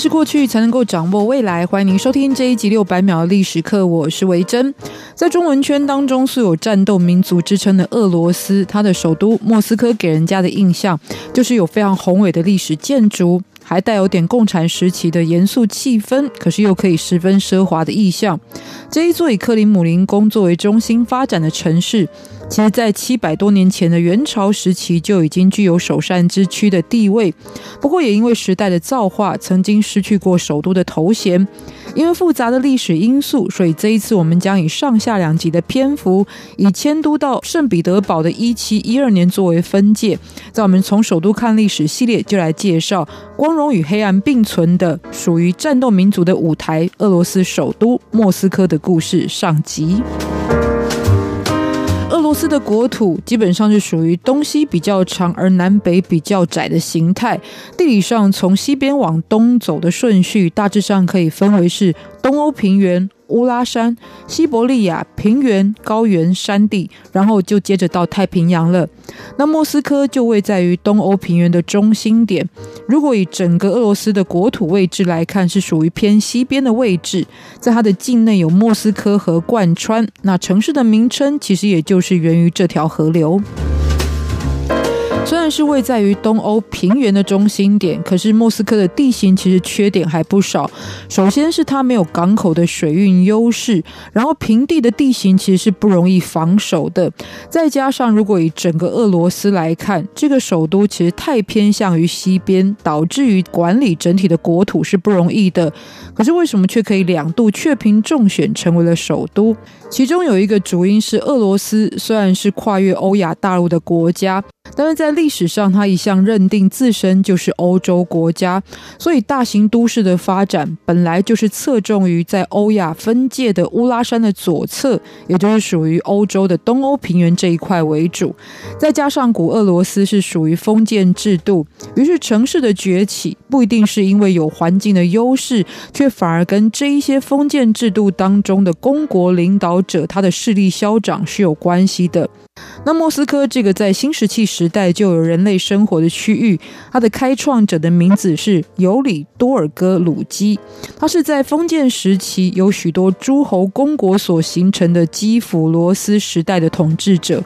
是过去，才能够掌握未来。欢迎您收听这一集六百秒的历史课，我是维珍。在中文圈当中，素有战斗民族之称的俄罗斯，它的首都莫斯科给人家的印象就是有非常宏伟的历史建筑，还带有点共产时期的严肃气氛，可是又可以十分奢华的意象。这一座以克里姆林宫作为中心发展的城市。其实，在七百多年前的元朝时期就已经具有首善之区的地位，不过也因为时代的造化，曾经失去过首都的头衔。因为复杂的历史因素，所以这一次我们将以上下两集的篇幅，以迁都到圣彼得堡的一七一二年作为分界。在我们从首都看历史系列，就来介绍光荣与黑暗并存的属于战斗民族的舞台——俄罗斯首都莫斯科的故事上集。俄罗斯的国土基本上是属于东西比较长而南北比较窄的形态。地理上从西边往东走的顺序，大致上可以分为是东欧平原。乌拉山、西伯利亚平原、高原、山地，然后就接着到太平洋了。那莫斯科就位在于东欧平原的中心点。如果以整个俄罗斯的国土位置来看，是属于偏西边的位置。在它的境内有莫斯科河贯穿，那城市的名称其实也就是源于这条河流。虽然是位在于东欧平原的中心点，可是莫斯科的地形其实缺点还不少。首先是它没有港口的水运优势，然后平地的地形其实是不容易防守的。再加上如果以整个俄罗斯来看，这个首都其实太偏向于西边，导致于管理整体的国土是不容易的。可是为什么却可以两度雀屏中选成为了首都？其中有一个主因是俄罗斯虽然是跨越欧亚大陆的国家。但是在历史上，他一向认定自身就是欧洲国家，所以大型都市的发展本来就是侧重于在欧亚分界的乌拉山的左侧，也就是属于欧洲的东欧平原这一块为主。再加上古俄罗斯是属于封建制度，于是城市的崛起不一定是因为有环境的优势，却反而跟这一些封建制度当中的公国领导者他的势力嚣长是有关系的。那莫斯科这个在新石器时代就有人类生活的区域，它的开创者的名字是尤里多尔戈鲁基，他是在封建时期由许多诸侯公国所形成的基辅罗斯时代的统治者。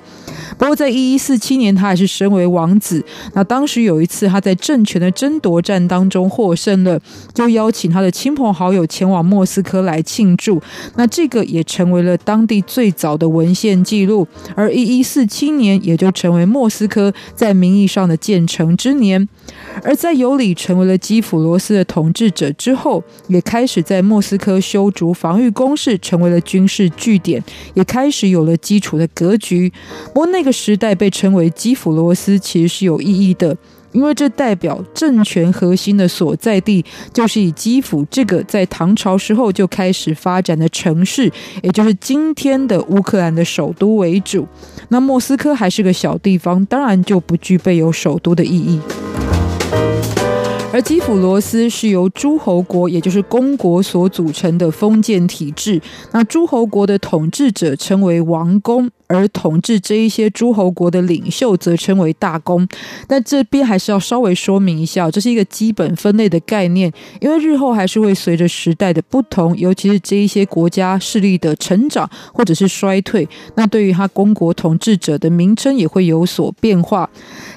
不过，在一一四七年，他还是身为王子。那当时有一次，他在政权的争夺战当中获胜了，就邀请他的亲朋好友前往莫斯科来庆祝。那这个也成为了当地最早的文献记录。而一一一四七年，也就成为莫斯科在名义上的建成之年。而在尤里成为了基辅罗斯的统治者之后，也开始在莫斯科修筑防御工事，成为了军事据点，也开始有了基础的格局。不过那个时代被称为基辅罗斯，其实是有意义的，因为这代表政权核心的所在地就是以基辅这个在唐朝时候就开始发展的城市，也就是今天的乌克兰的首都为主。那莫斯科还是个小地方，当然就不具备有首都的意义。而基辅罗斯是由诸侯国，也就是公国所组成的封建体制。那诸侯国的统治者称为王公。而统治这一些诸侯国的领袖则称为大公，但这边还是要稍微说明一下，这是一个基本分类的概念，因为日后还是会随着时代的不同，尤其是这一些国家势力的成长或者是衰退，那对于他公国统治者的名称也会有所变化。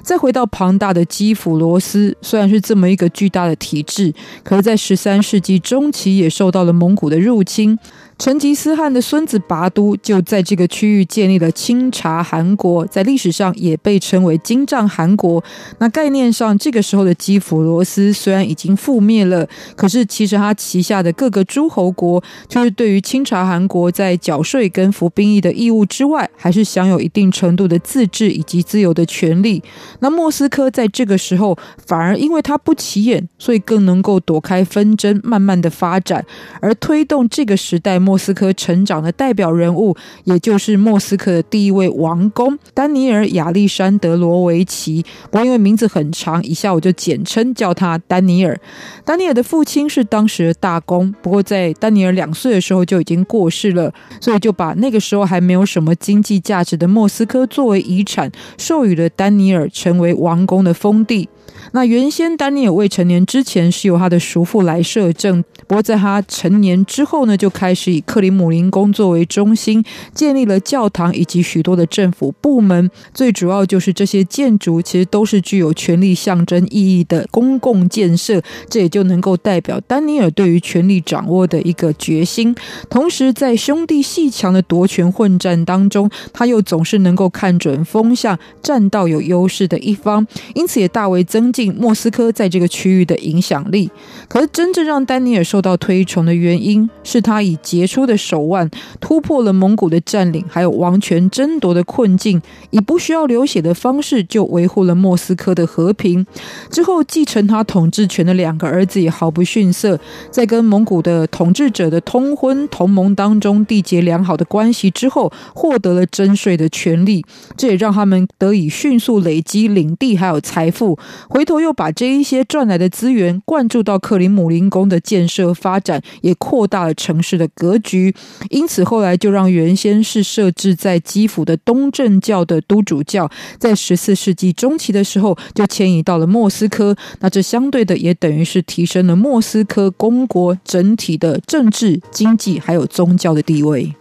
再回到庞大的基辅罗斯，虽然是这么一个巨大的体制，可是，在十三世纪中期也受到了蒙古的入侵。成吉思汗的孙子拔都就在这个区域建立了钦察汗国，在历史上也被称为金帐汗国。那概念上，这个时候的基辅罗斯虽然已经覆灭了，可是其实他旗下的各个诸侯国，就是对于钦察汗国在缴税跟服兵役的义务之外，还是享有一定程度的自治以及自由的权利。那莫斯科在这个时候反而因为它不起眼，所以更能够躲开纷争，慢慢的发展，而推动这个时代。莫斯科成长的代表人物，也就是莫斯科的第一位王公丹尼尔亚历山德罗维奇。不过因为名字很长，以下我就简称叫他丹尼尔。丹尼尔的父亲是当时的大公，不过在丹尼尔两岁的时候就已经过世了，所以就把那个时候还没有什么经济价值的莫斯科作为遗产，授予了丹尼尔成为王公的封地。那原先丹尼尔未成年之前是由他的叔父来摄政，不过在他成年之后呢，就开始以克里姆林宫作为中心，建立了教堂以及许多的政府部门。最主要就是这些建筑其实都是具有权力象征意义的公共建设，这也就能够代表丹尼尔对于权力掌握的一个决心。同时，在兄弟鬩墙的夺权混战当中，他又总是能够看准风向，站到有优势的一方，因此也大为增增进莫斯科在这个区域的影响力。可是，真正让丹尼尔受到推崇的原因，是他以杰出的手腕突破了蒙古的占领，还有王权争夺的困境，以不需要流血的方式就维护了莫斯科的和平。之后，继承他统治权的两个儿子也毫不逊色，在跟蒙古的统治者的通婚同盟当中缔结良好的关系之后，获得了征税的权利，这也让他们得以迅速累积领地还有财富。回头又把这一些赚来的资源灌注到克里姆林宫的建设发展，也扩大了城市的格局。因此后来就让原先是设置在基辅的东正教的都主教，在十四世纪中期的时候就迁移到了莫斯科。那这相对的也等于是提升了莫斯科公国整体的政治、经济还有宗教的地位。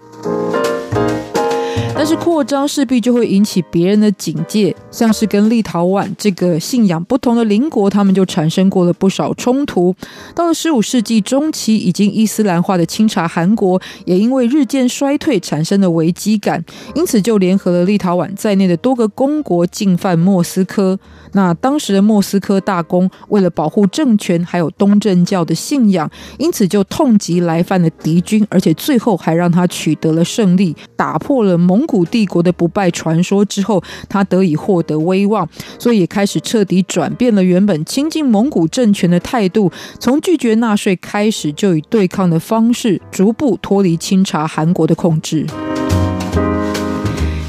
但是扩张势必就会引起别人的警戒，像是跟立陶宛这个信仰不同的邻国，他们就产生过了不少冲突。到了十五世纪中期，已经伊斯兰化的钦察汗国，也因为日渐衰退产生了危机感，因此就联合了立陶宛在内的多个公国进犯莫斯科。那当时的莫斯科大公为了保护政权，还有东正教的信仰，因此就痛击来犯的敌军，而且最后还让他取得了胜利，打破了蒙。蒙古帝国的不败传说之后，他得以获得威望，所以也开始彻底转变了原本亲近蒙古政权的态度，从拒绝纳税开始，就以对抗的方式，逐步脱离清查韩国的控制。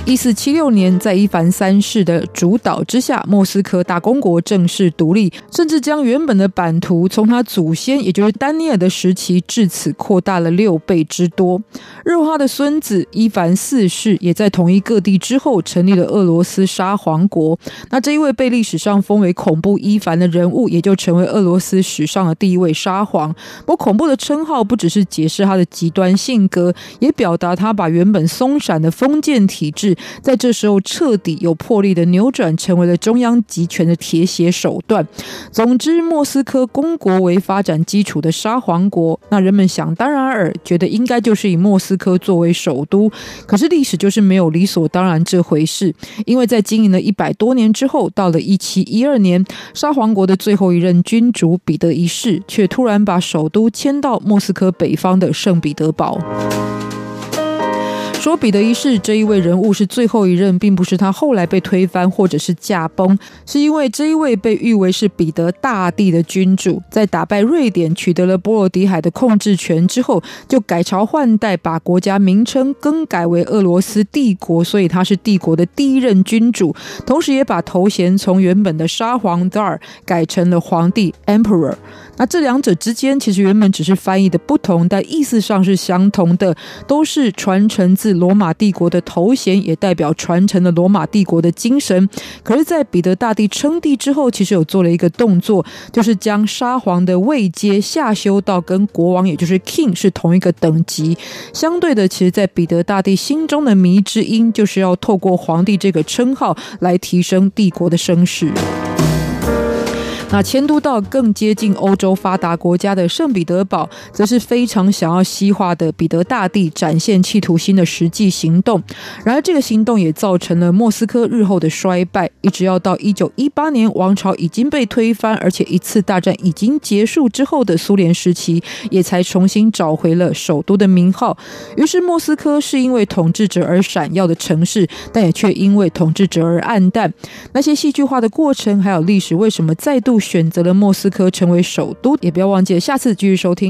一四七六年，在伊凡三世的主导之下，莫斯科大公国正式独立，甚至将原本的版图从他祖先，也就是丹尼尔的时期至此扩大了六倍之多。日后的孙子伊凡四世也在统一各地之后，成立了俄罗斯沙皇国。那这一位被历史上封为恐怖伊凡的人物，也就成为俄罗斯史上的第一位沙皇。不过，恐怖的称号不只是解释他的极端性格，也表达他把原本松散的封建体制。在这时候，彻底有魄力的扭转，成为了中央集权的铁血手段。总之，莫斯科公国为发展基础的沙皇国，那人们想当然尔，觉得应该就是以莫斯科作为首都。可是历史就是没有理所当然这回事，因为在经营了一百多年之后，到了一七一二年，沙皇国的最后一任君主彼得一世，却突然把首都迁到莫斯科北方的圣彼得堡。说彼得一世这一位人物是最后一任，并不是他后来被推翻或者是驾崩，是因为这一位被誉为是彼得大帝的君主，在打败瑞典取得了波罗的海的控制权之后，就改朝换代，把国家名称更改为俄罗斯帝国，所以他是帝国的第一任君主，同时也把头衔从原本的沙皇 Tsar 改成了皇帝 Emperor。那这两者之间其实原本只是翻译的不同，但意思上是相同的，都是传承自罗马帝国的头衔，也代表传承了罗马帝国的精神。可是，在彼得大帝称帝之后，其实有做了一个动作，就是将沙皇的位阶下修到跟国王，也就是 King 是同一个等级。相对的，其实，在彼得大帝心中的迷之音，就是要透过皇帝这个称号来提升帝国的声势。那迁都到更接近欧洲发达国家的圣彼得堡，则是非常想要西化的彼得大帝展现企图心的实际行动。然而，这个行动也造成了莫斯科日后的衰败，一直要到一九一八年王朝已经被推翻，而且一次大战已经结束之后的苏联时期，也才重新找回了首都的名号。于是，莫斯科是因为统治者而闪耀的城市，但也却因为统治者而黯淡。那些戏剧化的过程，还有历史为什么再度选择了莫斯科成为首都，也不要忘记下次继续收听。